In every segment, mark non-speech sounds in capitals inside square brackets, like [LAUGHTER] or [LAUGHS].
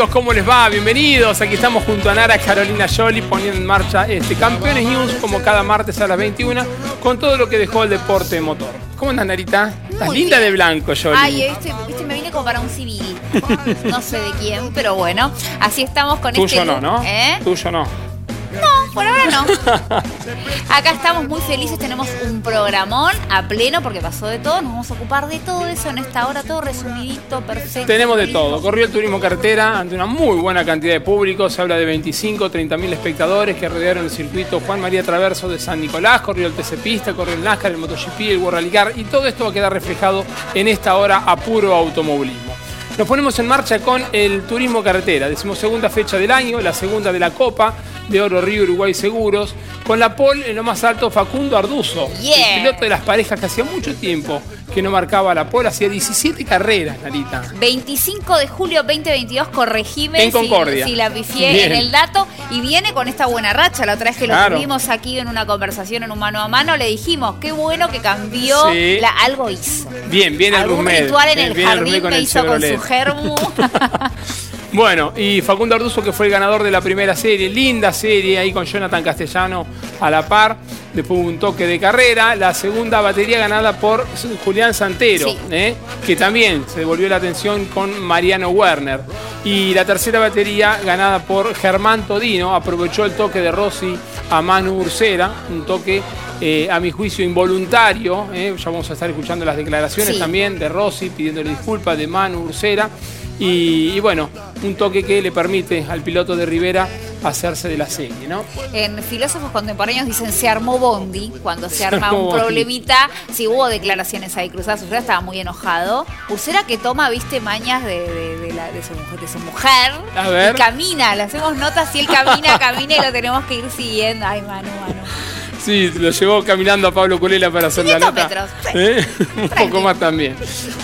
amigos? ¿Cómo les va? Bienvenidos. Aquí estamos junto a Nara Carolina Jolie poniendo en marcha este Campeones News como cada martes a las 21 con todo lo que dejó el deporte motor. ¿Cómo andas, Narita? Estás linda de blanco, Jolie. Ay, este, este, me vine como para un civil. [LAUGHS] No sé de quién, pero bueno. Así estamos con Tuyo este. no, ¿no? ¿Eh? Tuyo no. Por ahora no. Acá estamos muy felices, tenemos un programón a pleno porque pasó de todo. Nos vamos a ocupar de todo eso en esta hora, todo resumidito, perfecto. Tenemos de todo. Corrió el turismo carretera ante una muy buena cantidad de público. Se habla de 25, 30 mil espectadores que rodearon el circuito Juan María Traverso de San Nicolás. Corrió el TC Pista, corrió el NASCAR, el MotoGP, el World y todo esto va a quedar reflejado en esta hora a puro automovilismo. Nos ponemos en marcha con el turismo carretera, segunda fecha del año, la segunda de la Copa de Oro Río Uruguay Seguros, con la pole en lo más alto Facundo Arduzo, el piloto de las parejas que hacía mucho tiempo que no marcaba la pole, hacía 17 carreras, Narita. 25 de julio 2022, corregime en Concordia. Si, la pifié en el dato, y viene con esta buena racha. La otra vez que lo tuvimos aquí en una conversación en un mano a mano, le dijimos, qué bueno que cambió, algo hizo. Bien, viene Algún el ritual en el jardín me hizo con su germo. [LAUGHS] [LAUGHS] Bueno, y Facundo Arduzo que fue el ganador de la primera serie, linda serie ahí con Jonathan Castellano a la par, después un toque de carrera, la segunda batería ganada por Julián Santero, ¿eh? que también se devolvió la atención con Mariano Werner, y la tercera batería ganada por Germán Todino, aprovechó el toque de Rossi a Manu Ursera, un toque eh, a mi juicio involuntario, ¿eh? ya vamos a estar escuchando las declaraciones también de Rossi pidiéndole disculpas de Manu Ursera. Y, bueno, un toque que le permite al piloto de Rivera hacerse de la serie, ¿no? En filósofos contemporáneos dicen se armó Bondi, cuando se arma un problemita, si hubo declaraciones ahí cruzadas, Ursera estaba muy enojado. Ursera que toma, viste, mañas de, de, su, mujer, de su mujer A ver. y camina, le hacemos notas y él camina, camina y lo tenemos que ir siguiendo. Ay, Manu, Manu. Sí, lo llevó caminando a Pablo Culela para hacer la 500 nota. ¿Eh? [LAUGHS] Un poco más también.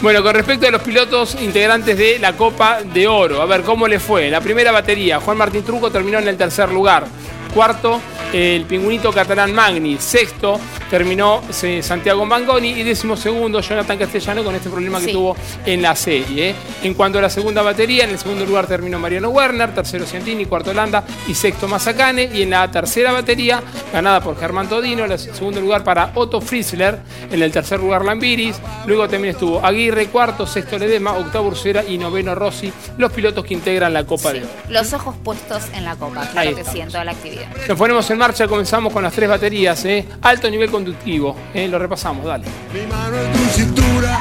Bueno, con respecto a los pilotos integrantes de la Copa de Oro, a ver cómo le fue. La primera batería, Juan Martín Truco terminó en el tercer lugar. Cuarto, el pingüinito catalán Magni. Sexto, terminó Santiago Mangoni. Y décimo segundo, Jonathan Castellano con este problema que Sí. tuvo en la serie. En cuanto a la segunda batería, en el segundo lugar terminó Mariano Werner, tercero Ciantini, cuarto Landa y sexto Mazacane. Y en la tercera batería, ganada por Germán Todino, el segundo lugar para Otto Frizzler, en el tercer lugar Lambiris. Luego también estuvo Aguirre, cuarto, sexto Ledema, octavo Ursera y noveno Rossi, los pilotos que integran la Copa de Oro. Los ojos puestos en la copa, Ahí claro que estamos. sí, en toda la actividad. Nos ponemos en marcha, comenzamos con las tres baterías, ¿eh? alto nivel conductivo, ¿eh? lo repasamos, dale. Mi mano en tu cintura.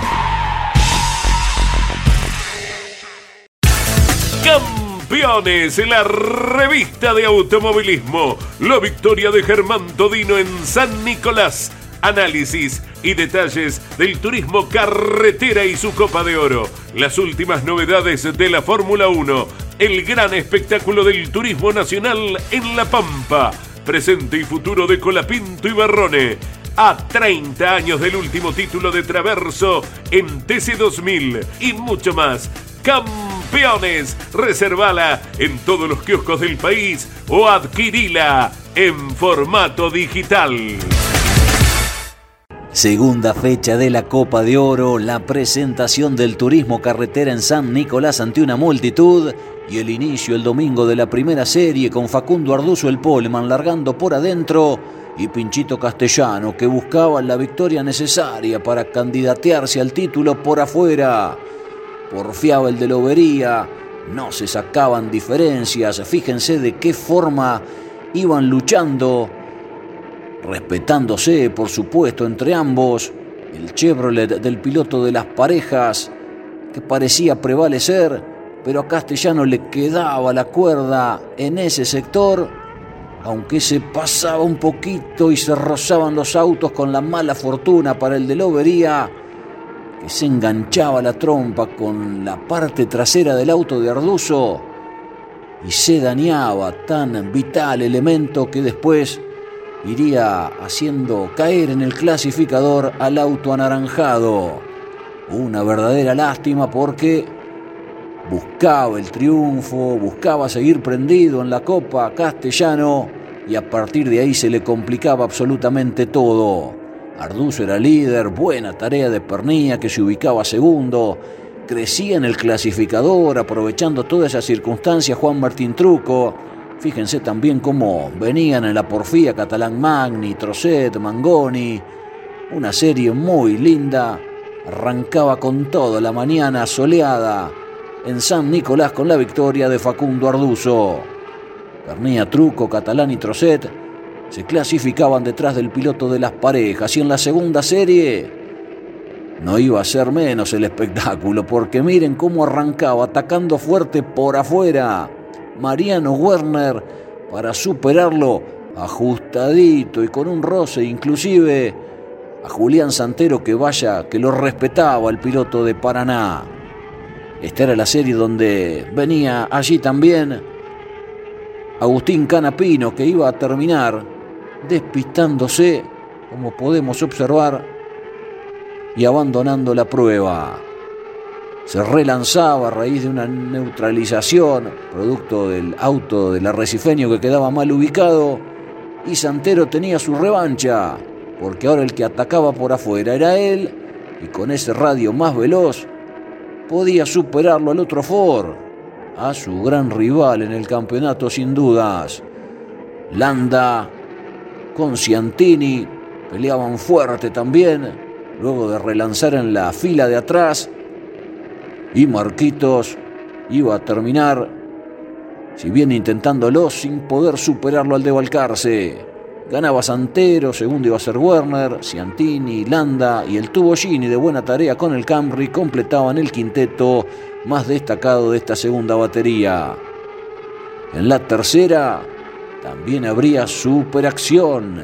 Campeones, la revista de automovilismo. La victoria de Germán Todino en San Nicolás. Análisis y detalles del turismo carretera y su Copa de Oro. Las últimas novedades de la Fórmula 1. El gran espectáculo del turismo nacional en La Pampa. Presente y futuro de Colapinto y Barrone. A 30 años del último título de Traverso en TC2000 y mucho más. Campeones, reservala en todos los kioscos del país o adquirila en formato digital. Segunda fecha de la Copa de Oro, la presentación del turismo carretera en San Nicolás ante una multitud y el inicio el domingo de la primera serie con Facundo Arduzo el Poleman largando por adentro y Pinchito Castellano que buscaba la victoria necesaria para candidatearse al título por afuera. Porfiaba el de Lobería, no se sacaban diferencias, fíjense de qué forma iban luchando respetándose, por supuesto, entre ambos, el Chevrolet del piloto de las parejas, que parecía prevalecer, pero a Castellano le quedaba la cuerda en ese sector, aunque se pasaba un poquito y se rozaban los autos con la mala fortuna para el de Lobería, que se enganchaba la trompa con la parte trasera del auto de Arduzo y se dañaba tan vital elemento que después iría haciendo caer en el clasificador al auto anaranjado. Una verdadera lástima porque buscaba el triunfo, buscaba seguir prendido en la Copa Castellano y a partir de ahí se le complicaba absolutamente todo. Arduzo era líder, buena tarea de Pernía que se ubicaba segundo, crecía en el clasificador aprovechando toda esa circunstancia Juan Martín Truco. Fíjense también cómo venían en la porfía Catalán Magni, Trocet, Mangoni. Una serie muy linda. Arrancaba con todo la mañana soleada en San Nicolás con la victoria de Facundo Arduzo. Pernía, Truco, Catalán y Trocet se clasificaban detrás del piloto de las parejas y en la segunda serie no iba a ser menos el espectáculo porque miren cómo arrancaba atacando fuerte por afuera Mariano Werner para superarlo ajustadito y con un roce inclusive a Julián Santero que vaya que lo respetaba el piloto de Paraná. Esta era la serie donde venía allí también Agustín Canapino que iba a terminar despistándose como podemos observar y abandonando la prueba. Se relanzaba a raíz de una neutralización, producto del auto del arrecifeño que quedaba mal ubicado, y Santero tenía su revancha, porque ahora el que atacaba por afuera era él, y con ese radio más veloz podía superarlo al otro Ford, a su gran rival en el campeonato sin dudas. Landa con Ciantini peleaban fuerte también, luego de relanzar en la fila de atrás. Y Marquitos iba a terminar, si bien intentándolo, sin poder superarlo al de Balcarce. Ganaba Santero, segundo iba a ser Werner, Ciantini, Landa y el tubo Gini de buena tarea con el Camry completaban el quinteto más destacado de esta segunda batería. En la tercera también habría superacción,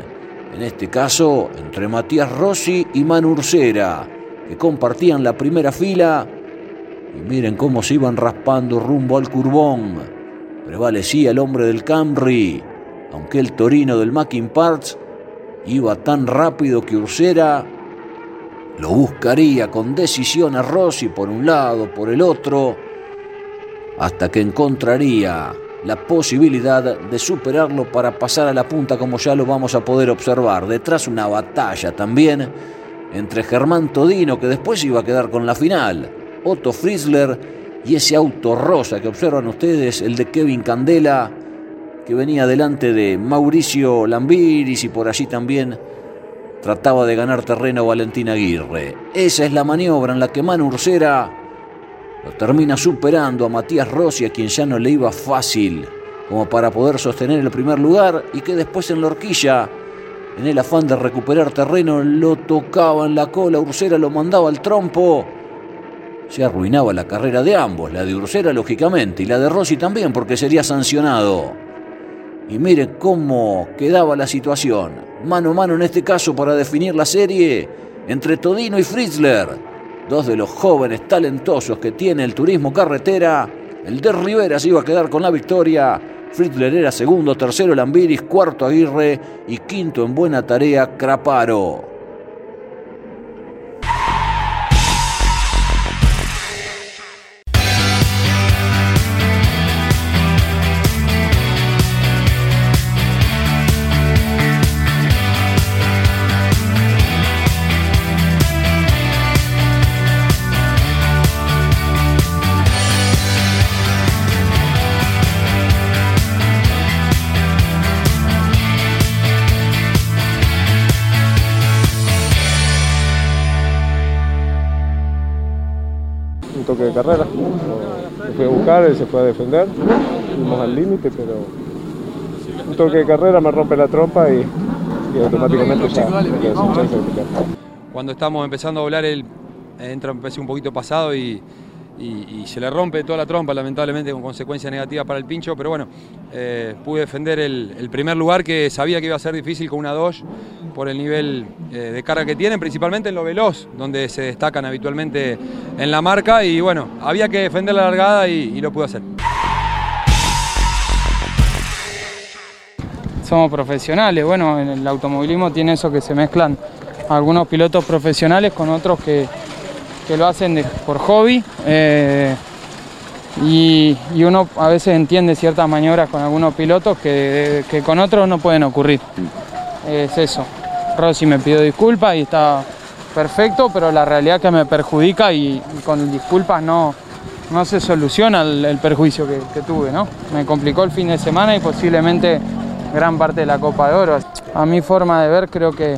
en este caso entre Matías Rossi y Manu Ursera, que compartían la primera fila y miren cómo se iban raspando rumbo al curbón. Prevalecía el hombre del Camry, aunque el Torino del Mackin Parts Iba tan rápido que Ursera lo buscaría con decisión a Rossi por un lado, por el otro, hasta que encontraría la posibilidad de superarlo para pasar a la punta como ya lo vamos a poder observar. Detrás una batalla también entre Germán Todino, que después iba a quedar con la final, Otto Frizzler y ese auto rosa que observan ustedes, el de Kevin Candela, que venía delante de Mauricio Lambiris y por allí también trataba de ganar terreno Valentín Aguirre. Esa es la maniobra en la que Manu Ursera lo termina superando a Matías Rossi, a quien ya no le iba fácil como para poder sostener el primer lugar y que después en la horquilla, en el afán de recuperar terreno, lo tocaba en la cola, Ursera lo mandaba al trompo. Se arruinaba la carrera de ambos, la de Ursera lógicamente y la de Rossi también porque sería sancionado. Y mire cómo quedaba la situación, mano a mano en este caso para definir la serie entre Todino y Fritzler dos de los jóvenes talentosos que tiene el turismo carretera. El de Rivera se iba a quedar con la victoria. Fritzler era segundo, tercero Lambiris, cuarto Aguirre y quinto en buena tarea Craparo. De carrera. Me fui a buscar, él se fue a defender, fuimos al límite, pero un toque de carrera me rompe la trompa y, y automáticamente ya chance de picar. Cuando estamos empezando a volar, él entra un poquito pasado y, y- y se le rompe toda la trompa, lamentablemente con consecuencias negativas para el pincho, pero bueno, eh, pude defender el, el primer lugar que sabía que iba a ser difícil con una Dodge por el nivel eh, de carga que tienen, principalmente en lo veloz, donde se destacan habitualmente en la marca y bueno, había que defender la largada y, lo pude hacer. somos profesionales. Bueno, en el automovilismo tiene eso que se mezclan algunos pilotos profesionales con otros que, que lo hacen por hobby. eh, y, uno a veces entiende ciertas maniobras con algunos pilotos que con otros no pueden ocurrir. Es eso. Rossi me pidió disculpas y está perfecto, pero la realidad es que me perjudica y, con disculpas no, no se soluciona el, el perjuicio que, que tuve, ¿no? Me complicó el fin de semana y posiblemente gran parte de la Copa de Oro. A mi forma de ver creo que,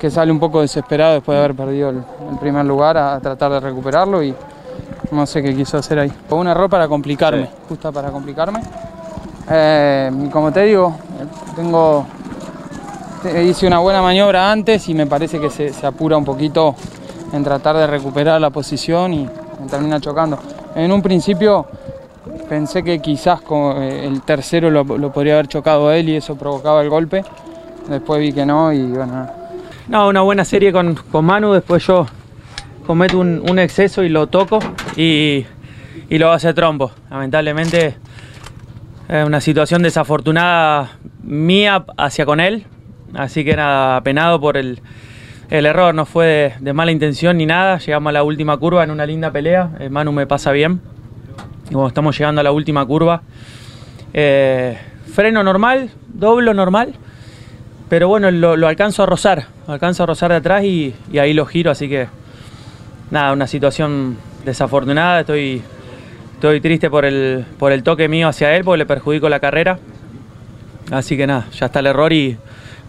que sale un poco desesperado después de haber perdido el, el primer lugar a, tratar de recuperarlo y no sé qué quiso hacer ahí. Fue un error para complicarme, justo para complicarme. Eh, y como te digo, tengo te- hice una buena maniobra antes y me parece que se, apura un poquito en tratar de recuperar la posición y me termina chocando. En un principio pensé que quizás eh, el tercero lo, podría haber chocado él y eso provocaba el golpe. Después vi que no y bueno. No, una buena serie con, con Manu, después yo cometo un, exceso y lo toco y, y lo hace trompo. Lamentablemente una situación desafortunada mía hacia con él, así que nada, apenado por el, el error, no fue de, mala intención ni nada, llegamos a la última curva en una linda pelea, eh, Manu me pasa bien, y bueno, estamos llegando a la última curva, eh, freno normal, doblo normal, pero bueno, lo, lo alcanzo a rozar, alcanzo a rozar de atrás y, y ahí lo giro, así que nada, una situación desafortunada, estoy, estoy triste por el, por el toque mío hacia él, porque le perjudico la carrera, así que nada, ya está el error y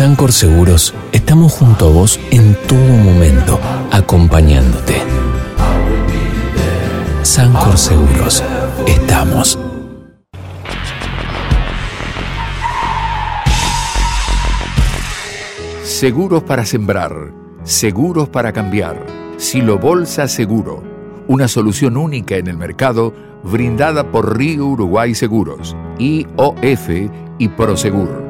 Sancor Seguros estamos junto a vos en todo momento, acompañándote. Sancor Seguros. Estamos. Seguros para sembrar, seguros para cambiar. Silo Bolsa Seguro, una solución única en el mercado brindada por Río Uruguay Seguros, IOF y Prosegur.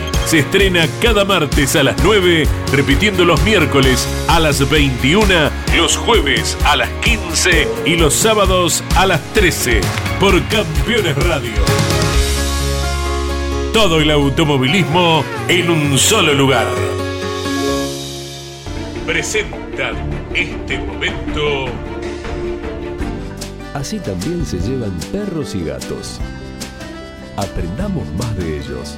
se estrena cada martes a las 9, repitiendo los miércoles a las 21, los jueves a las 15 y los sábados a las 13 por Campeones Radio. Todo el automovilismo en un solo lugar. Presentan este momento. Así también se llevan perros y gatos. Aprendamos más de ellos.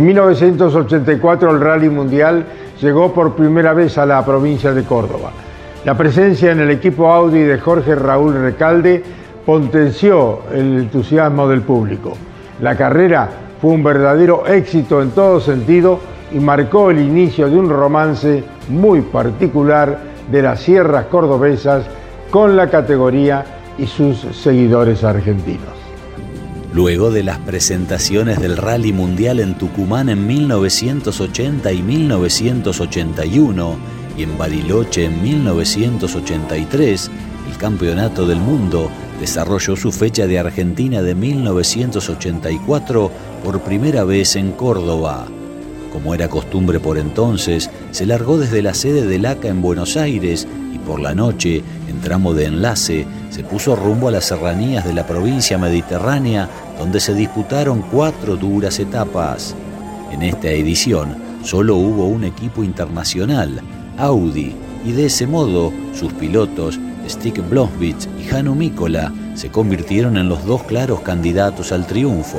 En 1984 el Rally Mundial llegó por primera vez a la provincia de Córdoba. La presencia en el equipo Audi de Jorge Raúl Recalde potenció el entusiasmo del público. La carrera fue un verdadero éxito en todo sentido y marcó el inicio de un romance muy particular de las sierras cordobesas con la categoría y sus seguidores argentinos. Luego de las presentaciones del Rally Mundial en Tucumán en 1980 y 1981 y en Bariloche en 1983, el Campeonato del Mundo desarrolló su fecha de Argentina de 1984 por primera vez en Córdoba. Como era costumbre por entonces, se largó desde la sede del ACA en Buenos Aires y por la noche, en tramo de enlace, se puso rumbo a las serranías de la provincia mediterránea, donde se disputaron cuatro duras etapas. En esta edición solo hubo un equipo internacional, Audi, y de ese modo sus pilotos, Stig Blomqvist y Hannu Mikkola, se convirtieron en los dos claros candidatos al triunfo.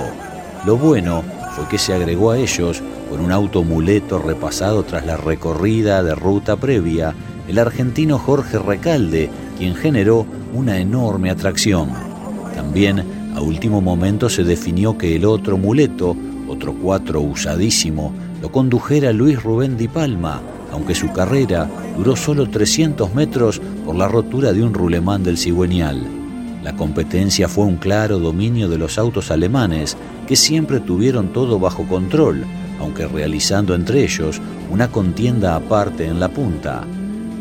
Lo bueno fue que se agregó a ellos, con un auto muleto repasado tras la recorrida de ruta previa, el argentino Jorge Recalde, quien generó una enorme atracción. También a último momento se definió que el otro muleto, otro cuatro usadísimo, lo condujera Luis Rubén Di Palma, aunque su carrera duró solo 300 metros por la rotura de un rulemán del cigüeñal. La competencia fue un claro dominio de los autos alemanes, que siempre tuvieron todo bajo control, aunque realizando entre ellos una contienda aparte en la punta.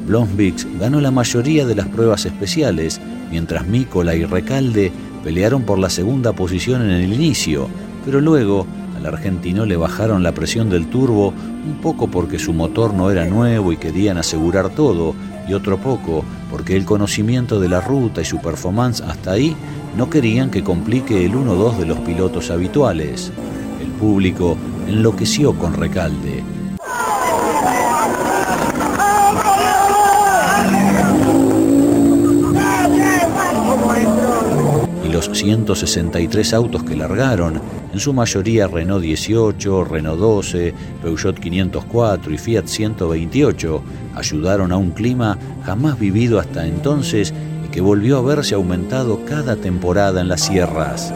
Blomvix ganó la mayoría de las pruebas especiales, mientras Mícola y Recalde pelearon por la segunda posición en el inicio, pero luego al argentino le bajaron la presión del turbo un poco porque su motor no era nuevo y querían asegurar todo, y otro poco porque el conocimiento de la ruta y su performance hasta ahí no querían que complique el 1-2 de los pilotos habituales. El público enloqueció con Recalde. Los 163 autos que largaron, en su mayoría Renault 18, Renault 12, Peugeot 504 y Fiat 128, ayudaron a un clima jamás vivido hasta entonces y que volvió a verse aumentado cada temporada en las sierras.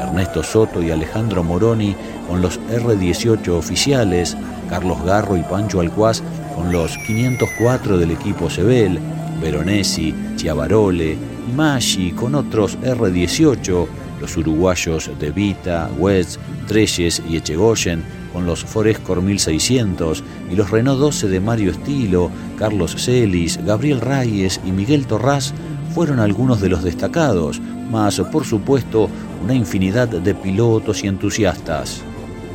Ernesto Soto y Alejandro Moroni con los R-18 oficiales, Carlos Garro y Pancho Alcuaz con los 504 del equipo Sebel, Veronesi, Chiavarole Maggi con otros R-18, los uruguayos De Vita, West, Treyes y Echegoyen con los Forescore 1600 y los Renault 12 de Mario Estilo, Carlos Celis, Gabriel Reyes y Miguel Torraz fueron algunos de los destacados, más por supuesto una infinidad de pilotos y entusiastas.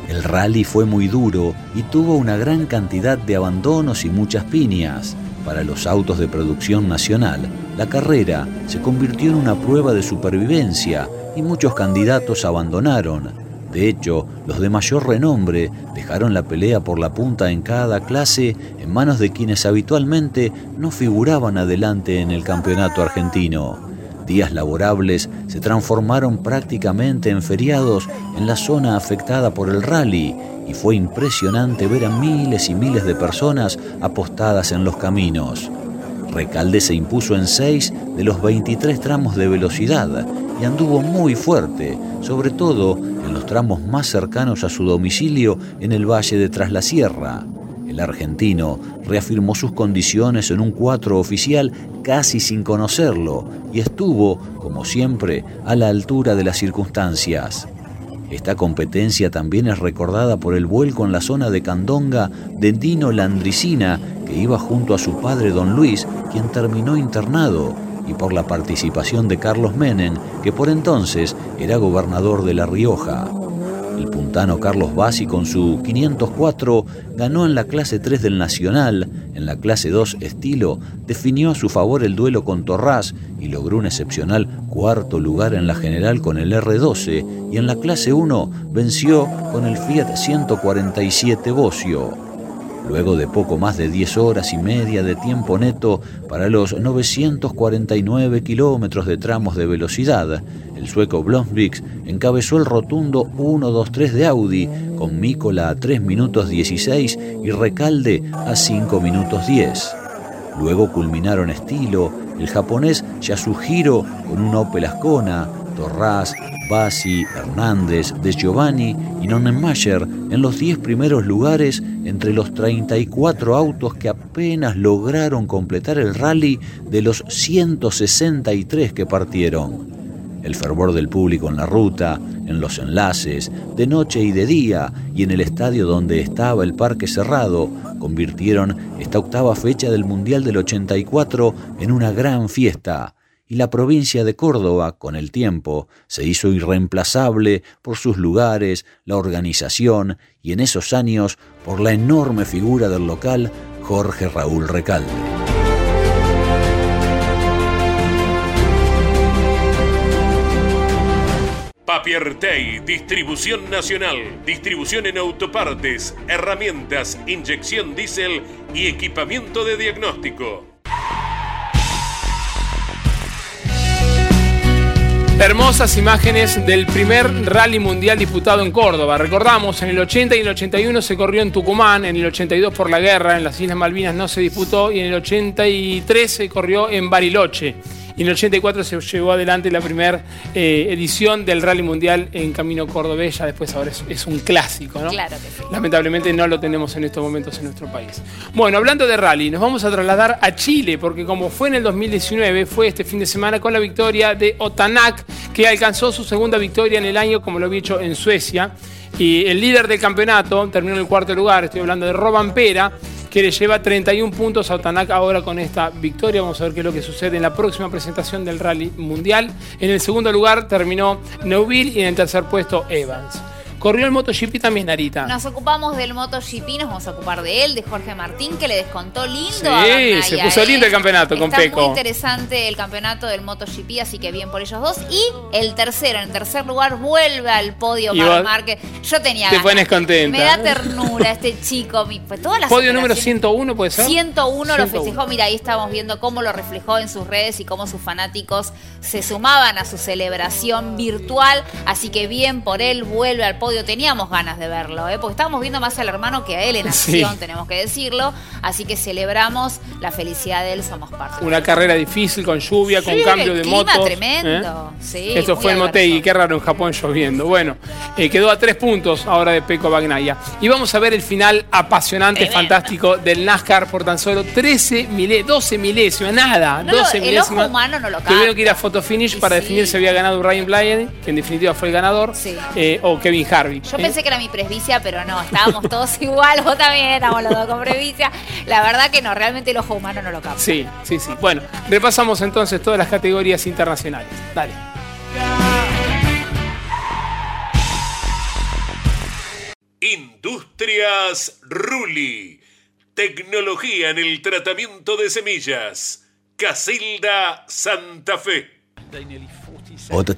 El rally fue muy duro y tuvo una gran cantidad de abandonos y muchas piñas. Para los autos de producción nacional, la carrera se convirtió en una prueba de supervivencia y muchos candidatos abandonaron. De hecho, los de mayor renombre dejaron la pelea por la punta en cada clase en manos de quienes habitualmente no figuraban adelante en el campeonato argentino. Días laborables se transformaron prácticamente en feriados en la zona afectada por el rally y fue impresionante ver a miles y miles de personas apostadas en los caminos. Recalde se impuso en seis de los 23 tramos de velocidad y anduvo muy fuerte, sobre todo en los tramos más cercanos a su domicilio en el valle de Tras la Sierra. El argentino reafirmó sus condiciones en un cuatro oficial casi sin conocerlo y estuvo, como siempre, a la altura de las circunstancias. Esta competencia también es recordada por el vuelco en la zona de Candonga de Dino Landricina, que iba junto a su padre don Luis, quien terminó internado, y por la participación de Carlos Menem, que por entonces era gobernador de La Rioja. El puntano Carlos Bassi con su 504 ganó en la clase 3 del Nacional, en la clase 2 estilo definió a su favor el duelo con Torraz y logró un excepcional cuarto lugar en la general con el R12 y en la clase 1 venció con el Fiat 147 Bocio. Luego de poco más de 10 horas y media de tiempo neto para los 949 kilómetros de tramos de velocidad, el sueco Blomvik encabezó el rotundo 1-2-3 de Audi, con Mícola a 3 minutos 16 y Recalde a 5 minutos 10. Luego culminaron estilo el japonés Yasuhiro con un Opel Ascona, Torraz, Bassi, Hernández, De Giovanni y Nonnenmacher en los 10 primeros lugares entre los 34 autos que apenas lograron completar el rally de los 163 que partieron. El fervor del público en la ruta, en los enlaces, de noche y de día, y en el estadio donde estaba el parque cerrado, convirtieron esta octava fecha del Mundial del 84 en una gran fiesta y la provincia de Córdoba, con el tiempo, se hizo irreemplazable por sus lugares, la organización y en esos años por la enorme figura del local Jorge Raúl Recalde. Papiertei, distribución nacional, distribución en autopartes, herramientas, inyección diésel y equipamiento de diagnóstico. Hermosas imágenes del primer rally mundial disputado en Córdoba. Recordamos, en el 80 y el 81 se corrió en Tucumán, en el 82 por la guerra, en las Islas Malvinas no se disputó y en el 83 se corrió en Bariloche y en el 84 se llevó adelante la primera eh, edición del Rally Mundial en Camino Cordobés, ya después ahora es, un clásico, ¿no? Claro que sí. Lamentablemente no lo tenemos en estos momentos en nuestro país. Bueno, hablando de rally, nos vamos a trasladar a Chile, porque como fue en el 2019, fue este fin de semana con la victoria de Otanak, que alcanzó su segunda victoria en el año, como lo había hecho en Suecia. Y el líder del campeonato terminó en el cuarto lugar, estoy hablando de Roban Pera, que le lleva 31 puntos a Otanak ahora con esta victoria. Vamos a ver qué es lo que sucede en la próxima presentación del Rally Mundial. En el segundo lugar terminó Neuville y en el tercer puesto Evans. Corrió el MotoGP también, Narita. Nos ocupamos del MotoGP, nos vamos a ocupar de él, de Jorge Martín, que le descontó lindo sí, a se puso ¿eh? lindo el campeonato con Está Peco. muy interesante el campeonato del MotoGP, así que bien por ellos dos. Y el tercero, en tercer lugar, vuelve al podio Marc Márquez. Yo tenía te ganas. pones contenta. Me da ternura este chico. mi- pues todas las Podio número operaciones- 101, ¿puede ser? 101 lo 101. festejó. Mira, ahí estamos viendo cómo lo reflejó en sus redes y cómo sus fanáticos se sumaban a su celebración virtual. Así que bien por él, vuelve al podio Teníamos ganas de verlo, ¿eh? porque estábamos viendo más al hermano que a él en Sí. acción, tenemos que decirlo. Así que celebramos la felicidad de él, somos parte. Una carrera difícil con lluvia, con cambio el de clima moto. tremendo. Sí, Esto fue en. Motegi, qué raro en Japón lloviendo. Bueno, eh, quedó a tres puntos ahora de Peco Bagnaya. Y vamos a ver el final apasionante, fantástico del NASCAR por tan solo 13 milé 12 milésimas, nada, No lo- 12 el ojo milésimas. humano no lo Tuvieron capta. que ir a fotofinish para definir si había ganado Ryan Blaney, que en definitiva fue el ganador, eh, o Kevin Harvick. Yo ¿eh? pensé que era mi presbicia, pero no, estábamos [LAUGHS] todos igual, vos también, estábamos los dos con presbicia. La verdad que no, realmente el ojo humano no lo capta. Sí, sí, sí. Bueno, repasamos entonces todas las categorías internacionales. Dale. Industrias Ruli. Tecnología en el tratamiento de semillas. Casilda Santa Fe. Otto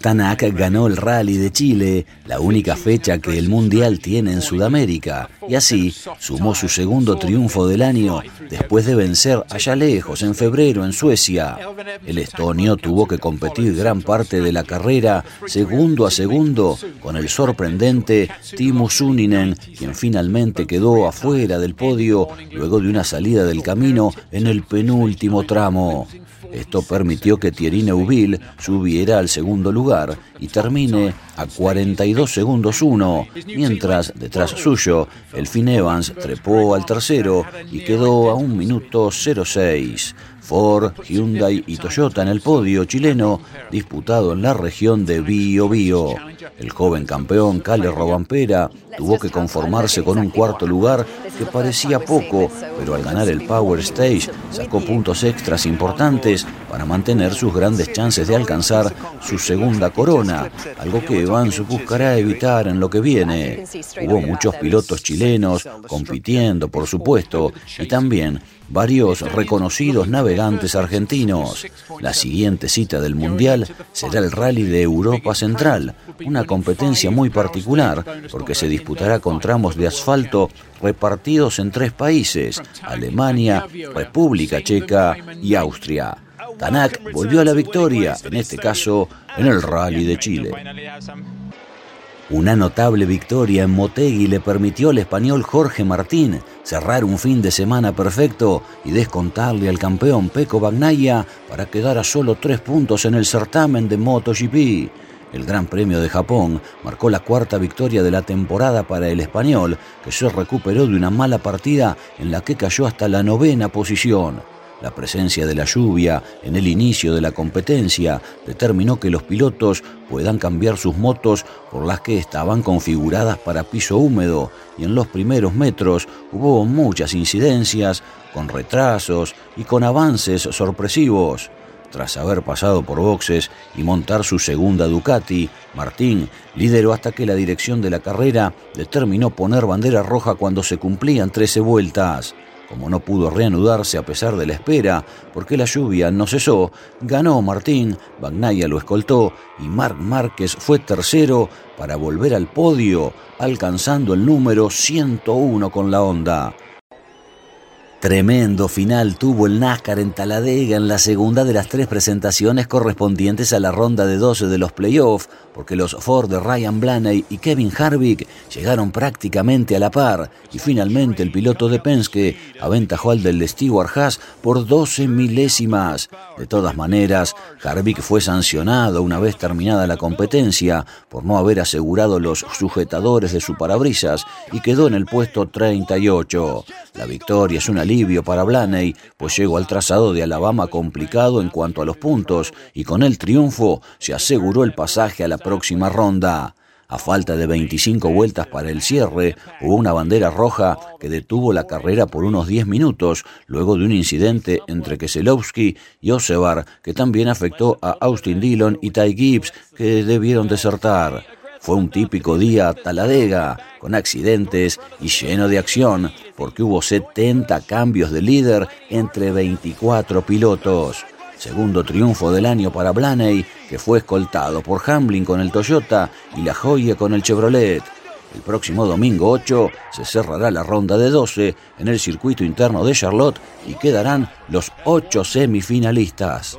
ganó el Rally de Chile, la única fecha que el Mundial tiene en Sudamérica, y así sumó su segundo triunfo del año después de vencer allá lejos en febrero en Suecia. El estonio tuvo que competir gran parte de la carrera segundo a segundo con el sorprendente Timo Suninen, quien finalmente quedó afuera del podio luego de una salida del camino en el penúltimo tramo. Esto permitió que Thierry Neuville subiera al segundo lugar y termine a 42 segundos 1, mientras detrás suyo el Finn Evans trepó al tercero y quedó a un minuto 06. Ford, Hyundai y Toyota en el podio chileno disputado en la región de Bio Bio. El joven campeón Cale Robampera tuvo que conformarse con un cuarto lugar que parecía poco, pero al ganar el Power Stage sacó puntos extras importantes para mantener sus grandes chances de alcanzar su segunda corona, algo que Evans buscará evitar en lo que viene. Hubo muchos pilotos chilenos compitiendo, por supuesto, y también varios reconocidos navegantes argentinos. La siguiente cita del Mundial será el Rally de Europa Central, una competencia muy particular porque se disputará con tramos de asfalto repartidos en tres países, Alemania, República Checa y Austria. Tanak volvió a la victoria, en este caso en el Rally de Chile. Una notable victoria en Motegi le permitió al español Jorge Martín cerrar un fin de semana perfecto y descontarle al campeón Peco Bagnaya para quedar a solo tres puntos en el certamen de MotoGP. El Gran Premio de Japón marcó la cuarta victoria de la temporada para el español, que se recuperó de una mala partida en la que cayó hasta la novena posición. La presencia de la lluvia en el inicio de la competencia determinó que los pilotos puedan cambiar sus motos por las que estaban configuradas para piso húmedo y en los primeros metros hubo muchas incidencias, con retrasos y con avances sorpresivos. Tras haber pasado por boxes y montar su segunda Ducati, Martín lideró hasta que la dirección de la carrera determinó poner bandera roja cuando se cumplían 13 vueltas. Como no pudo reanudarse a pesar de la espera, porque la lluvia no cesó, ganó Martín, Bagnaia lo escoltó y Marc Márquez fue tercero para volver al podio, alcanzando el número 101 con la Honda. Tremendo final tuvo el NASCAR en Taladega en la segunda de las tres presentaciones correspondientes a la ronda de 12 de los playoffs, porque los Ford de Ryan Blaney y Kevin Harvick llegaron prácticamente a la par y finalmente el piloto de Penske aventajó al del Stewart Haas por 12 milésimas. De todas maneras, Harvick fue sancionado una vez terminada la competencia por no haber asegurado los sujetadores de su parabrisas y quedó en el puesto 38. La victoria es un alivio para Blaney, pues llegó al trazado de Alabama complicado en cuanto a los puntos y con el triunfo se aseguró el pasaje a la próxima ronda. A falta de 25 vueltas para el cierre, hubo una bandera roja que detuvo la carrera por unos 10 minutos, luego de un incidente entre Keselowski y Osebar, que también afectó a Austin Dillon y Ty Gibbs, que debieron desertar. Fue un típico día taladega, con accidentes y lleno de acción, porque hubo 70 cambios de líder entre 24 pilotos. Segundo triunfo del año para Blaney, que fue escoltado por Hamlin con el Toyota y La Joya con el Chevrolet. El próximo domingo 8 se cerrará la ronda de 12 en el circuito interno de Charlotte y quedarán los 8 semifinalistas.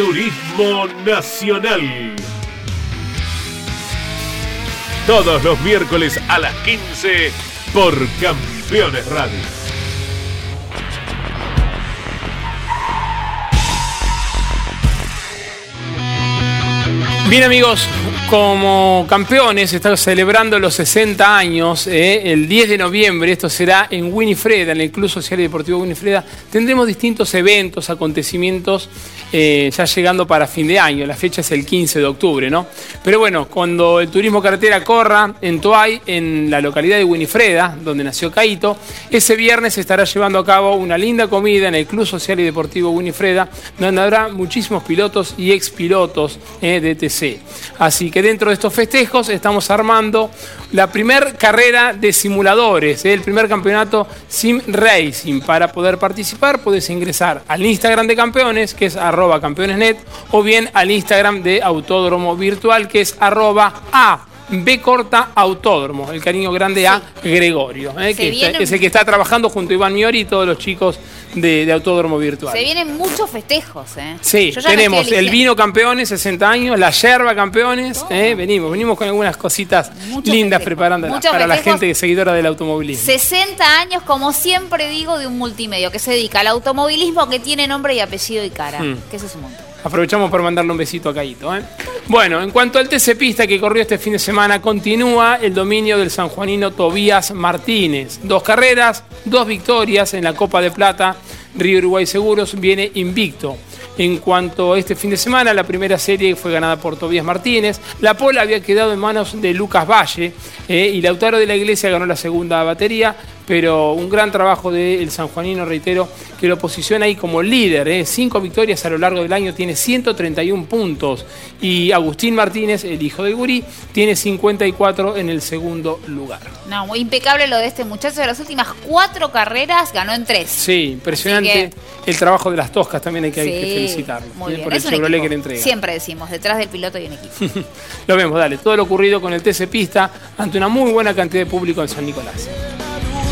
Turismo Nacional. Todos los miércoles a las 15 por Campeones Radio. Bien amigos, como campeones están celebrando los 60 años, eh, el 10 de noviembre, esto será en Winifreda, en el Club Social y Deportivo Winifreda, tendremos distintos eventos, acontecimientos eh, ya llegando para fin de año, la fecha es el 15 de octubre, ¿no? Pero bueno, cuando el turismo carretera corra en Toay, en la localidad de Winifreda, donde nació Caito, ese viernes estará llevando a cabo una linda comida en el Club Social y Deportivo Winifreda, donde habrá muchísimos pilotos y expilotos eh, de TC. Así que dentro de estos festejos estamos armando la primera carrera de simuladores, ¿eh? el primer campeonato Sim Racing. Para poder participar puedes ingresar al Instagram de campeones, que es campeonesnet, o bien al Instagram de Autódromo Virtual, que es arroba a B corta Autódromo, el cariño grande a Gregorio, ¿eh? que es el que está trabajando junto a Iván Miori y todos los chicos de, Autódromo Virtual. Se vienen muchos festejos. ¿eh? Sí, tenemos el vino campeones, 60 años, la yerba campeones, ¿eh? venimos, venimos con algunas cositas lindas preparando para la gente seguidora del automovilismo. 60 años, como siempre digo, de un multimedio que se dedica al automovilismo que tiene nombre y apellido y cara, hmm. que ese es un montón. Aprovechamos para mandarle un besito a Caito. ¿eh? Bueno, en cuanto al TC Pista que corrió este fin de semana, continúa el dominio del sanjuanino Tobías Martínez. Dos carreras, dos victorias en la Copa de Plata. Río Uruguay Seguros viene invicto. En cuanto a este fin de semana, la primera serie fue ganada por Tobías Martínez. La pola había quedado en manos de Lucas Valle eh, y Lautaro de la Iglesia ganó la segunda batería pero un gran trabajo del sanjuanino, reitero, que lo posiciona ahí como líder. ¿eh? Cinco victorias a lo largo del año, tiene 131 puntos. Y Agustín Martínez, el hijo de Gurí, tiene 54 en el segundo lugar. No, muy impecable lo de este muchacho. De las últimas cuatro carreras ganó en tres. Sí, impresionante. El trabajo de las toscas también hay que, felicitarlo. Muy ¿eh? bien. Por el Chevrolet que le entrega. Siempre decimos, detrás del piloto hay un equipo. [LAUGHS] lo vemos, dale. Todo lo ocurrido con el TC Pista ante una muy buena cantidad de público en San Nicolás.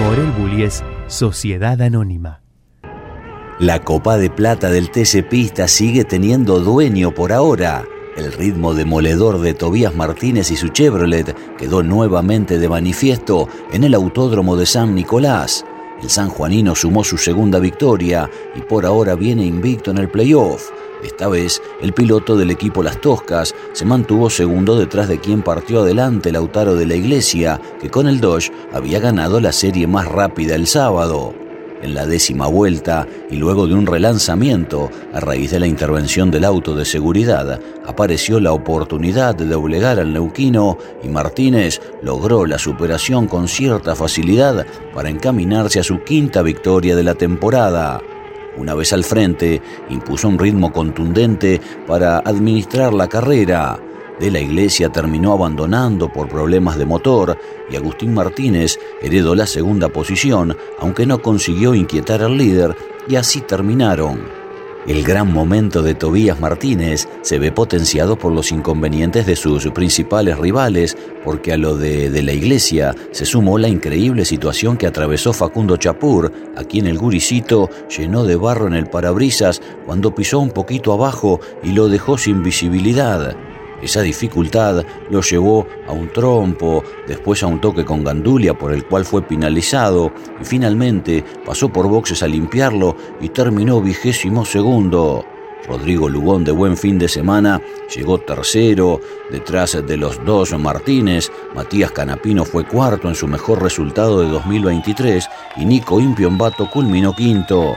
Morel Bullies Sociedad Anónima. La copa de plata del TC Pista sigue teniendo dueño por ahora. El ritmo demoledor de Tobías Martínez y su Chevrolet quedó nuevamente de manifiesto en el Autódromo de San Nicolás. El sanjuanino sumó su segunda victoria y por ahora viene invicto en el playoff. Esta vez, el piloto del equipo Las Toscas se mantuvo segundo detrás de quien partió adelante Lautaro de la Iglesia, que con el Dodge había ganado la serie más rápida el sábado en la décima vuelta y luego de un relanzamiento a raíz de la intervención del auto de seguridad, apareció la oportunidad de doblegar al neuquino y Martínez logró la superación con cierta facilidad para encaminarse a su quinta victoria de la temporada. Una vez al frente, impuso un ritmo contundente para administrar la carrera de la iglesia terminó abandonando por problemas de motor y Agustín Martínez heredó la segunda posición, aunque no consiguió inquietar al líder y así terminaron. El gran momento de Tobías Martínez se ve potenciado por los inconvenientes de sus principales rivales, porque a lo de, la iglesia se sumó la increíble situación que atravesó Facundo Chapur, a quien el guricito llenó de barro en el parabrisas cuando pisó un poquito abajo y lo dejó sin visibilidad. Esa dificultad lo llevó a un trompo, después a un toque con Gandulia por el cual fue penalizado y finalmente pasó por boxes a limpiarlo y terminó vigésimo segundo. Rodrigo Lugón de buen fin de semana llegó tercero, detrás de los dos Martínez, Matías Canapino fue cuarto en su mejor resultado de 2023 y Nico Impiombato culminó quinto.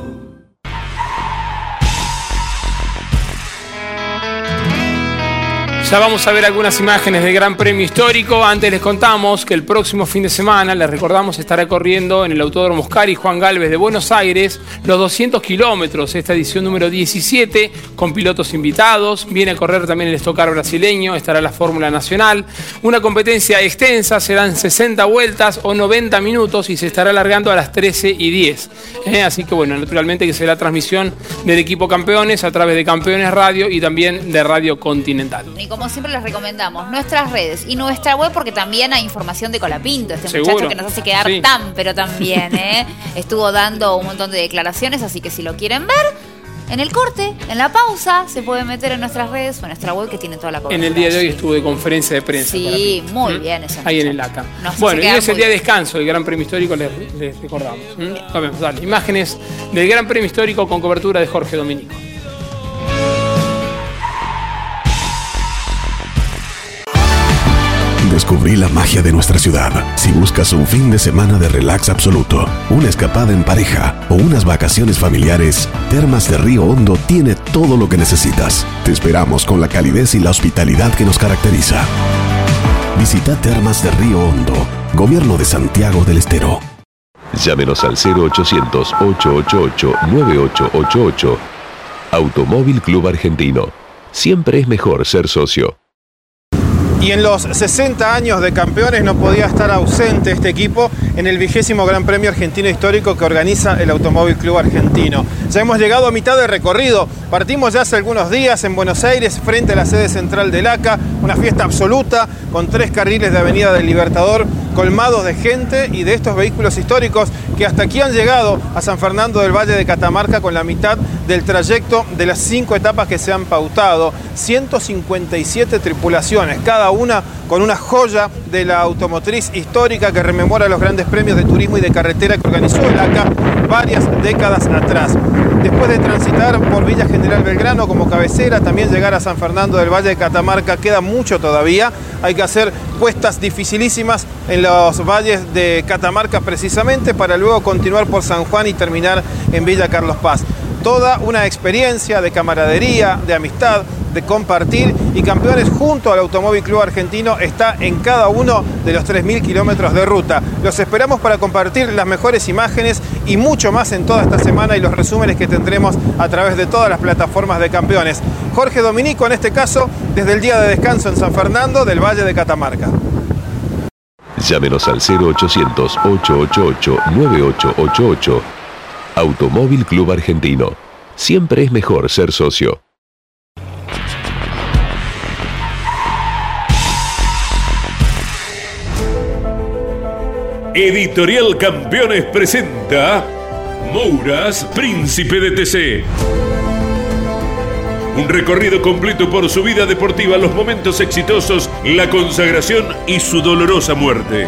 Ya vamos a ver algunas imágenes del Gran Premio Histórico. Antes les contamos que el próximo fin de semana, les recordamos, estará corriendo en el Autódromo Oscar y Juan Galvez de Buenos Aires los 200 kilómetros, esta edición número 17, con pilotos invitados. Viene a correr también el Estocar brasileño, estará la Fórmula Nacional. Una competencia extensa, serán 60 vueltas o 90 minutos y se estará alargando a las 13 y 10. ¿eh? Así que bueno, naturalmente que será transmisión del equipo campeones a través de Campeones Radio y también de Radio Continental. Como siempre les recomendamos nuestras redes y nuestra web porque también hay información de Colapinto, este Seguro. muchacho que nos hace quedar Sí. tan pero tan bien, ¿eh? [LAUGHS] Estuvo dando un montón de declaraciones, así que si lo quieren ver, en el corte, en la pausa, se puede meter en nuestras redes o en nuestra web que tiene toda la En cobertura. el día de hoy estuvo de conferencia de prensa. Sí, muy ¿Mm? bien ese Ahí en el ACA. Nos Bueno, y hoy es el día de descanso del Gran Premio Histórico, les, les recordamos. ¿Mm? Dale. Imágenes del Gran Premio Histórico con cobertura de Jorge Dominico. Descubrí la magia de nuestra ciudad. Si buscas un fin de semana de relax absoluto, una escapada en pareja o unas vacaciones familiares, Termas de Río Hondo tiene todo lo que necesitas. Te esperamos con la calidez y la hospitalidad que nos caracteriza. Visita Termas de Río Hondo, Gobierno de Santiago del Estero. Llámenos al 0800-888-9888. Automóvil Club Argentino. Siempre es mejor ser socio. Y en los 60 años de campeones no podía estar ausente este equipo en el vigésimo Gran Premio Argentino Histórico que organiza el Automóvil Club Argentino. Ya hemos llegado a mitad de recorrido. Partimos ya hace algunos días en Buenos Aires frente a la sede central del ACA, una fiesta absoluta con tres carriles de Avenida del Libertador colmados de gente y de estos vehículos históricos que hasta aquí han llegado a San Fernando del Valle de Catamarca con la mitad del trayecto de las cinco etapas que se han pautado. 157 tripulaciones, cada una con una joya de la automotriz histórica que rememora los grandes premios de turismo y de carretera que organizó el ACA varias décadas atrás. Después de transitar por Villa General Belgrano como cabecera, también llegar a San Fernando del Valle de Catamarca queda mucho todavía. Hay que hacer puestas dificilísimas en los valles de Catamarca precisamente para luego continuar por San Juan y terminar en Villa Carlos Paz. Toda una experiencia de camaradería, de amistad, de compartir y campeones junto al Automóvil Club Argentino está en cada uno de los 3.000 kilómetros de ruta. Los esperamos para compartir las mejores imágenes y mucho más en toda esta semana y los resúmenes que tendremos a través de todas las plataformas de campeones. Jorge Dominico en este caso desde el día de descanso en San Fernando del Valle de Catamarca. Llámenos al 0800-888-9888. Automóvil Club Argentino. Siempre es mejor ser socio. Editorial Campeones presenta Mouras, Príncipe de TC. Un recorrido completo por su vida deportiva, los momentos exitosos, la consagración y su dolorosa muerte.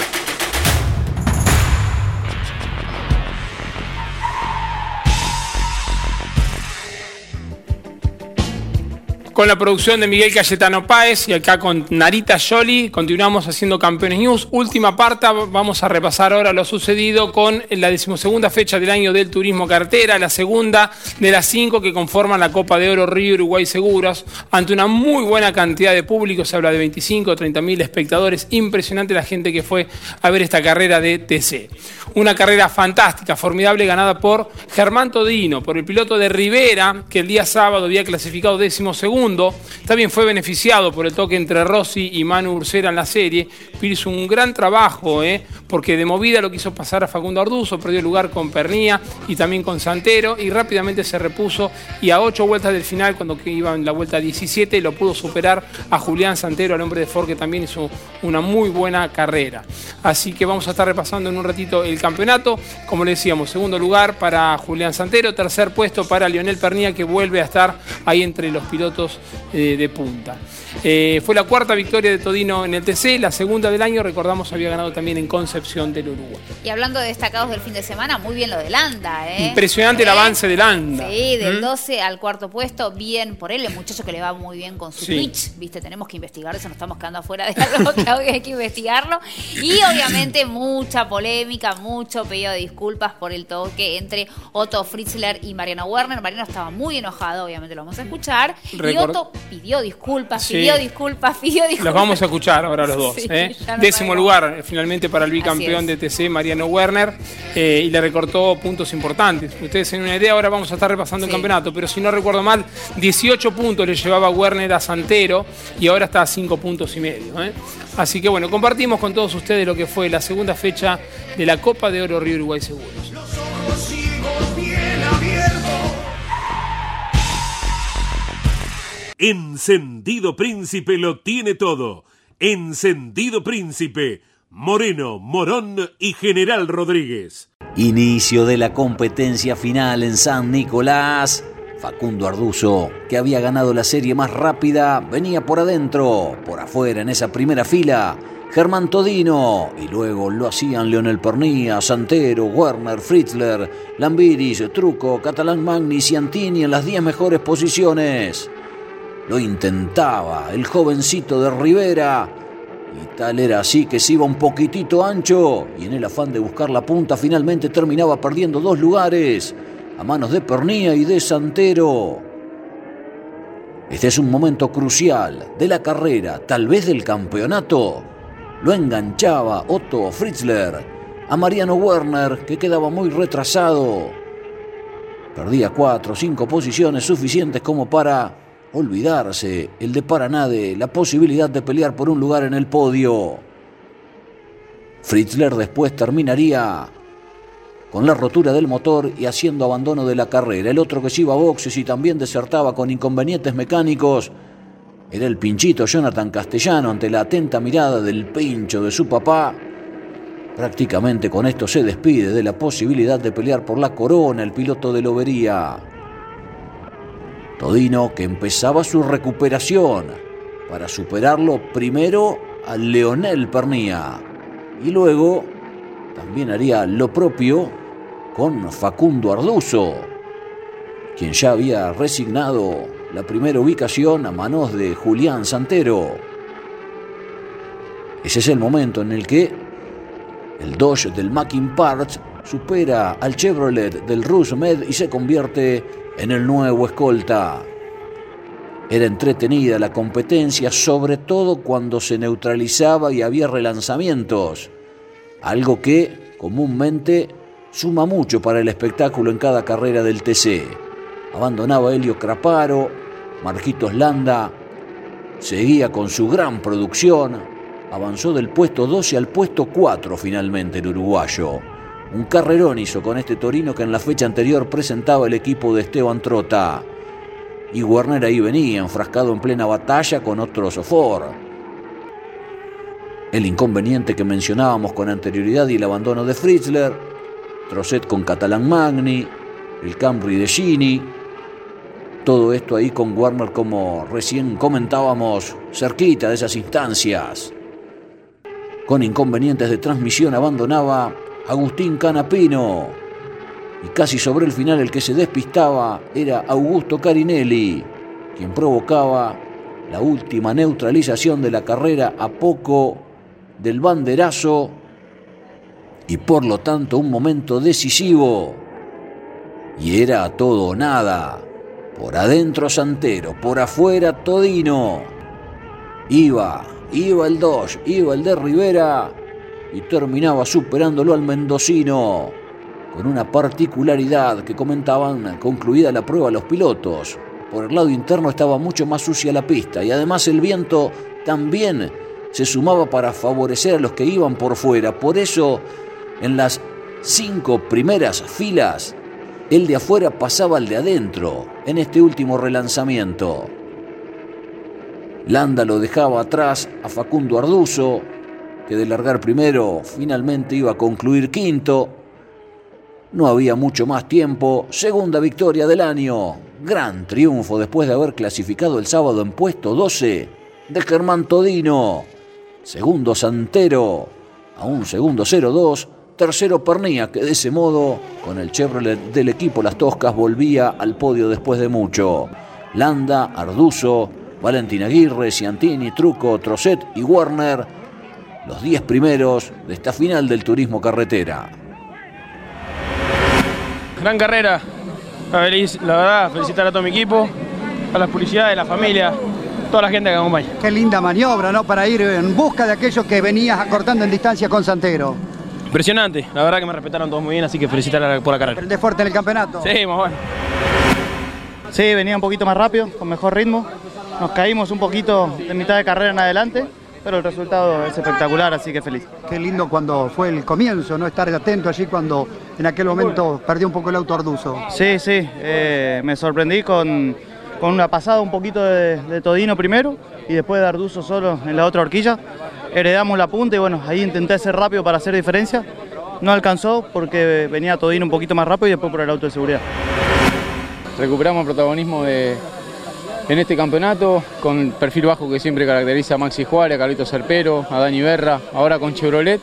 Con la producción de Miguel Cayetano Páez y acá con Narita Yoli, continuamos haciendo Campeones News. Última parte, vamos a repasar ahora lo sucedido con la decimosegunda fecha del año del turismo cartera, la segunda de las cinco que conforman la Copa de Oro Río Uruguay Seguros, ante una muy buena cantidad de público, se habla de 25 o 30 mil espectadores, impresionante la gente que fue a ver esta carrera de TC. Una carrera fantástica, formidable, ganada por Germán Todino, por el piloto de Rivera, que el día sábado había clasificado décimo segundo también fue beneficiado por el toque entre Rossi y Manu Ursera en la serie, pero hizo un gran trabajo, ¿eh? porque de movida lo quiso pasar a Facundo Arduzo, perdió lugar con Pernía y también con Santero y rápidamente se repuso y a ocho vueltas del final, cuando iba en la vuelta 17, lo pudo superar a Julián Santero, al hombre de Ford que también hizo una muy buena carrera. Así que vamos a estar repasando en un ratito el campeonato. Como le decíamos, segundo lugar para Julián Santero, tercer puesto para Lionel Pernía que vuelve a estar ahí entre los pilotos eh, de punta. Eh, fue la cuarta victoria de Todino en el TC, la segunda del año, recordamos, había ganado también en Concepción del Uruguay. Y hablando de destacados del fin de semana, muy bien lo de Landa. ¿eh? Impresionante el ¿Eh? avance de Landa. Sí, del ¿Mm? 12 al cuarto puesto, bien por él, el muchacho que le va muy bien con su Sí. Twitch, viste, tenemos que investigar eso, nos estamos quedando afuera de algo [LAUGHS] hay que investigarlo. Y obviamente mucha polémica, mucho pedido de disculpas por el toque entre Otto Fritzler y Mariano Werner. Mariano estaba muy enojado, obviamente lo vamos a escuchar. Y Otto pidió disculpas, Sí. Pidió disculpas, pidió disculpas. Los vamos a escuchar ahora los [LAUGHS] dos. Sí, ¿eh? Décimo lugar eh, finalmente para el bicampeón de TC, Mariano Werner, eh, y le recortó puntos importantes. Ustedes tienen una idea, ahora vamos a estar repasando el campeonato, pero si no recuerdo mal, 18 puntos le llevaba Werner a Santero y ahora está a 5 puntos y medio. ¿eh? Así que bueno, compartimos con todos ustedes lo que fue la segunda fecha de la Copa de Oro Río Uruguay Seguros. Encendido Príncipe lo tiene todo. Encendido Príncipe. Moreno, Morón y General Rodríguez. Inicio de la competencia final en San Nicolás. Facundo Arduzo, que había ganado la serie más rápida, venía por adentro, por afuera en esa primera fila. Germán Todino, y luego lo hacían Leonel Pernía, Santero, Werner, Fritzler, Lambiris, Truco, Catalán Magni y Antini en las 10 mejores posiciones. Lo intentaba el jovencito de Rivera, y tal era así que se iba un poquitito ancho y en el afán de buscar la punta finalmente terminaba perdiendo dos lugares a manos de Pernía y de Santero. Este es un momento crucial de la carrera, tal vez del campeonato. Lo enganchaba Otto Fritzler a Mariano Werner, que quedaba muy retrasado. Perdía cuatro o cinco posiciones suficientes como para olvidarse el de Paraná de la posibilidad de pelear por un lugar en el podio. Fritzler después terminaría con la rotura del motor y haciendo abandono de la carrera. El otro que se iba a boxes y también desertaba con inconvenientes mecánicos era el pinchito Jonathan Castellano ante la atenta mirada del pincho de su papá. Prácticamente con esto se despide de la posibilidad de pelear por la corona el piloto de Lobería. Todino que empezaba su recuperación para superarlo primero a Leonel Pernía y luego también haría lo propio con Facundo Arduzo, quien ya había resignado la primera ubicación a manos de Julián Santero. Ese es el momento en el que el Dodge del Mackin Parts supera al Chevrolet del Rus Med y se convierte en el nuevo escolta. Era entretenida la competencia, sobre todo cuando se neutralizaba y había relanzamientos, algo que comúnmente suma mucho para el espectáculo en cada carrera del TC. Abandonaba Helio Craparo, Marquitos Landa, seguía con su gran producción, avanzó del puesto 12 al puesto 4 finalmente el uruguayo. Un carrerón hizo con este Torino que en la fecha anterior presentaba el equipo de Esteban Trota. Y Werner ahí venía, enfrascado en plena batalla con otro Sofor. El inconveniente que mencionábamos con anterioridad y el abandono de Fritzler, Trocet con Catalán Magni, el Camry de Gini, todo esto ahí con Warner como recién comentábamos, cerquita de esas instancias. Con inconvenientes de transmisión abandonaba Agustín Canapino. Y casi sobre el final el que se despistaba era Augusto Carinelli, quien provocaba la última neutralización de la carrera a poco del banderazo y por lo tanto un momento decisivo. Y era todo o nada. Por adentro Santero, por afuera Todino. Iba, iba el Dodge, iba el de Rivera y terminaba superándolo al mendocino. Con una particularidad que comentaban concluida la prueba los pilotos. Por el lado interno estaba mucho más sucia la pista y además el viento también se sumaba para favorecer a los que iban por fuera. Por eso, en las cinco primeras filas, el de afuera pasaba al de adentro en este último relanzamiento. Landa lo dejaba atrás a Facundo Arduzo, que de largar primero finalmente iba a concluir quinto. No había mucho más tiempo. Segunda victoria del año. Gran triunfo después de haber clasificado el sábado en puesto 12 de Germán Todino. Segundo Santero. A un segundo 0-2. Tercero Pernía, que de ese modo, con el Chevrolet del equipo Las Toscas, volvía al podio después de mucho. Landa, Arduzo, Valentín Aguirre, Ciantini, Truco, Trocet y Warner, los 10 primeros de esta final del turismo carretera. Gran carrera, la verdad, felicitar a todo mi equipo, a las publicidades, a la familia, toda la gente que acompaña. Qué linda maniobra, ¿no? Para ir en busca de aquellos que venías acortando en distancia con Santero. Impresionante, la verdad que me respetaron todos muy bien, así que felicitar por la carrera. ¿Prende fuerte en el campeonato? Sí, más bueno. Sí, venía un poquito más rápido, con mejor ritmo. Nos caímos un poquito de mitad de carrera en adelante, pero el resultado es espectacular, así que feliz. Qué lindo cuando fue el comienzo, ¿no? Estar atento allí cuando en aquel momento perdió un poco el auto Arduzo. Sí, sí, eh, me sorprendí con, con, una pasada un poquito de, de, Todino primero y después de Arduzo solo en la otra horquilla. Heredamos la punta y bueno, ahí intenté ser rápido para hacer diferencia. No alcanzó porque venía Todino un poquito más rápido y después por el auto de seguridad. Recuperamos el protagonismo de, en este campeonato, con el perfil bajo que siempre caracteriza a Maxi Juárez, a Carlito Serpero, a Dani Berra, ahora con Chevrolet.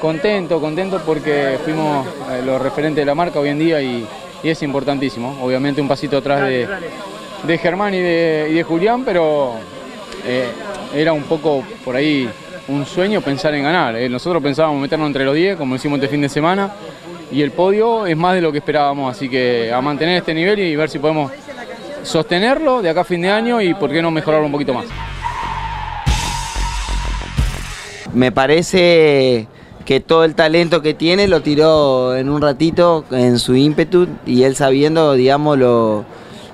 Contento, contento porque fuimos eh, los referentes de la marca hoy en día y, es importantísimo. Obviamente un pasito atrás de, Germán y de, y de, Julián, pero eh, era un poco por ahí un sueño pensar en ganar. Eh. Nosotros pensábamos meternos entre los 10, como hicimos este fin de semana, y el podio es más de lo que esperábamos, así que a mantener este nivel y ver si podemos sostenerlo de acá a fin de año y por qué no mejorarlo un poquito más. Me parece que todo el talento que tiene lo tiró en un ratito en su ímpetu y él sabiendo, digamos, lo,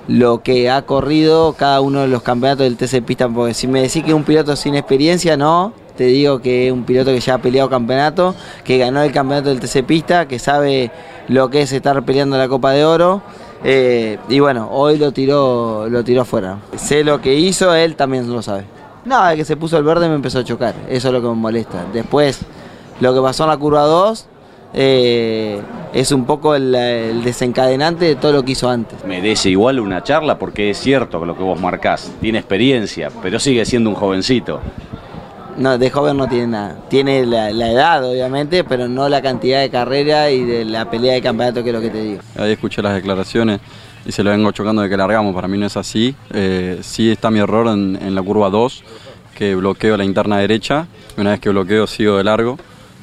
lo que ha corrido cada uno de los campeonatos del TC Pista, porque si me decís que un piloto sin experiencia, no, te digo que es un piloto que ya ha peleado campeonato, que ganó el campeonato del TC Pista, que sabe lo que es estar peleando la Copa de Oro. Eh, y bueno, hoy lo tiró, lo tiró afuera. Sé lo que hizo, él también lo sabe. Nada, de que se puso el verde me empezó a chocar. Eso es lo que me molesta. Después, lo que pasó en la curva 2 eh, es un poco el, desencadenante de todo lo que hizo antes. Merece igual una charla porque es cierto lo que vos marcás. Tiene experiencia, pero sigue siendo un jovencito. No, de joven no tiene nada. Tiene la, edad, obviamente, pero no la cantidad de carrera y de la pelea de campeonato, que es lo que te digo. Ahí escuché las declaraciones y se lo vengo chocando de que largamos. Para mí no es así. Eh, sí está mi error en, la curva 2, que bloqueo la interna derecha. Una vez que bloqueo, sigo de largo.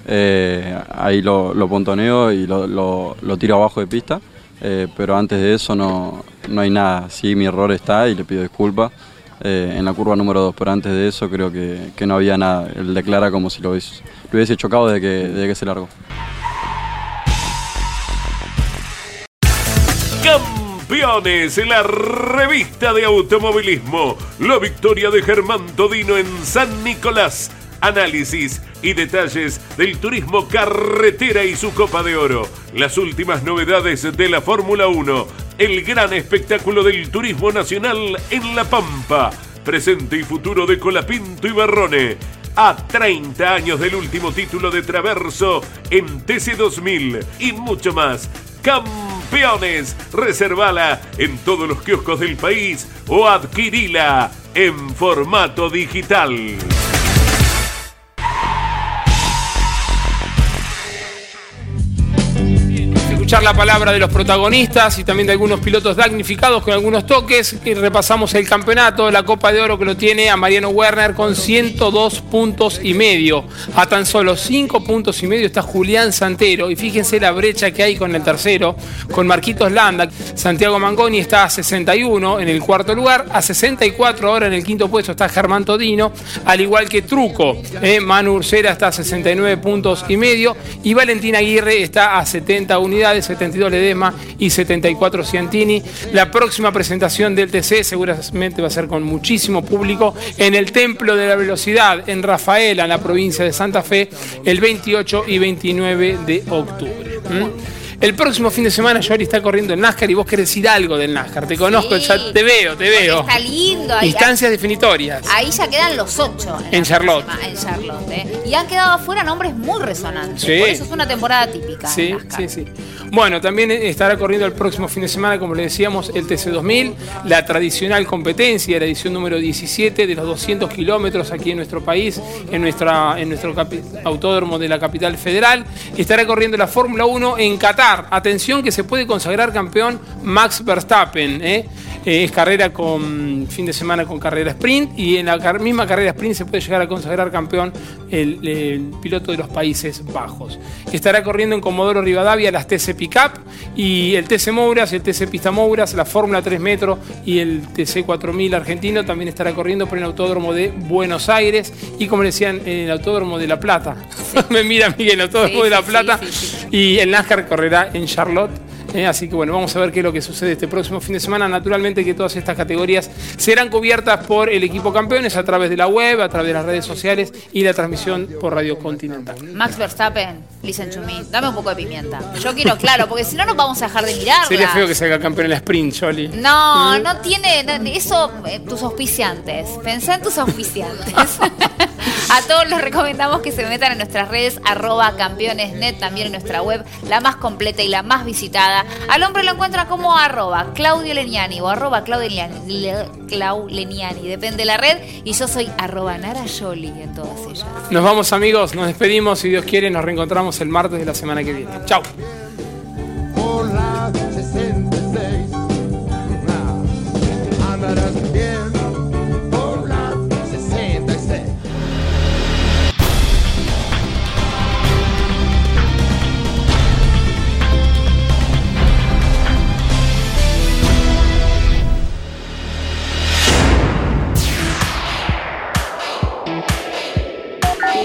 Eh, ahí lo, pontoneo y lo, tiro abajo de pista. Eh, pero antes de eso no, no hay nada. Sí, mi error está y le pido disculpas eh, en la curva número 2, pero antes de eso creo que, que, no había nada. Él declara como si lo hubiese, chocado desde que, desde que se largó. Campeones en la revista de automovilismo. La victoria de Germán Todino en San Nicolás análisis y detalles del turismo carretera y su Copa de Oro, las últimas novedades de la Fórmula 1, el gran espectáculo del turismo nacional en La Pampa, presente y futuro de Colapinto y Barrone. A 30 años del último título de Traverso en TC2000 y mucho más. Campeones, reservala en todos los kioscos del país o adquirila en formato digital. La palabra de los protagonistas y también de algunos pilotos damnificados con algunos toques. Y repasamos el campeonato, la Copa de Oro que lo tiene a Mariano Werner con 102 puntos y medio. A tan solo 5 puntos y medio está Julián Santero. Y fíjense la brecha que hay con el tercero, con Marquitos Landa. Santiago Mangoni está a 61 en el cuarto lugar, a 64 ahora en el quinto puesto está Germán Todino, al igual que Truco. Eh, Manu Ursera está a 69 puntos y medio y Valentina Aguirre está a 70 unidades, 72 Ledesma y 74 Ciantini. La próxima presentación del TC seguramente va a ser con muchísimo público en el Templo de la Velocidad en Rafaela, en la provincia de Santa Fe, el 28 y 29 de octubre. ¿Mm? El próximo fin de semana Yori está corriendo el NASCAR y vos querés decir algo del NASCAR. Te conozco, ya te veo, te veo. Está lindo. Ahí, Instancias definitorias. Ahí ya quedan los ocho. En, Charlotte. próxima, en Charlotte. ¿eh? Y han quedado afuera nombres muy resonantes. Sí. Por eso es una temporada típica. Sí, en sí, sí. Bueno, también estará corriendo el próximo fin de semana, como le decíamos, el TC2000, la tradicional competencia, la edición número 17 de los 200 kilómetros aquí en nuestro país, en, nuestra, en nuestro autódromo de la capital federal. Estará corriendo la Fórmula 1 en Qatar. Atención que se puede consagrar campeón Max Verstappen. ¿eh? Eh, es carrera con fin de semana con carrera sprint y en la car- misma carrera sprint se puede llegar a consagrar campeón el, el piloto de los Países Bajos. Estará corriendo en Comodoro Rivadavia las TC Pickup y el TC Mouras, el TC Pista Mouras, la Fórmula 3 Metro y el TC 4000 argentino también estará corriendo por el Autódromo de Buenos Aires y como decían en el Autódromo de La Plata. [LAUGHS] Me mira Miguel, el Autódromo Sí, de La Plata sí. y el NASCAR correrá en Charlotte. Eh, así que bueno, vamos a ver qué es lo que sucede este próximo fin de semana. Naturalmente que todas estas categorías serán cubiertas por el equipo campeones a través de la web, a través de las redes sociales y la transmisión por Radio Continental. Max Verstappen, listen to me. Dame un poco de pimienta. Yo quiero claro, porque si no nos vamos a dejar de mirarla. Sería feo que salga campeón en la sprint, Jolly. No, no tiene no, eso eh, tus auspiciantes. Pensá en tus auspiciantes. [LAUGHS] A todos les recomendamos que se metan en nuestras redes arroba campeonesnet, también en nuestra web, la más completa y la más visitada. Al hombre lo encuentran como arroba Claudio Leniani o arroba Claudio Leniani, Le- Clau Leniani, depende de la red. Y yo soy arroba Nara Yoli en todas ellas. Nos vamos amigos, nos despedimos, si Dios quiere, nos reencontramos el martes de la semana que viene. Chao.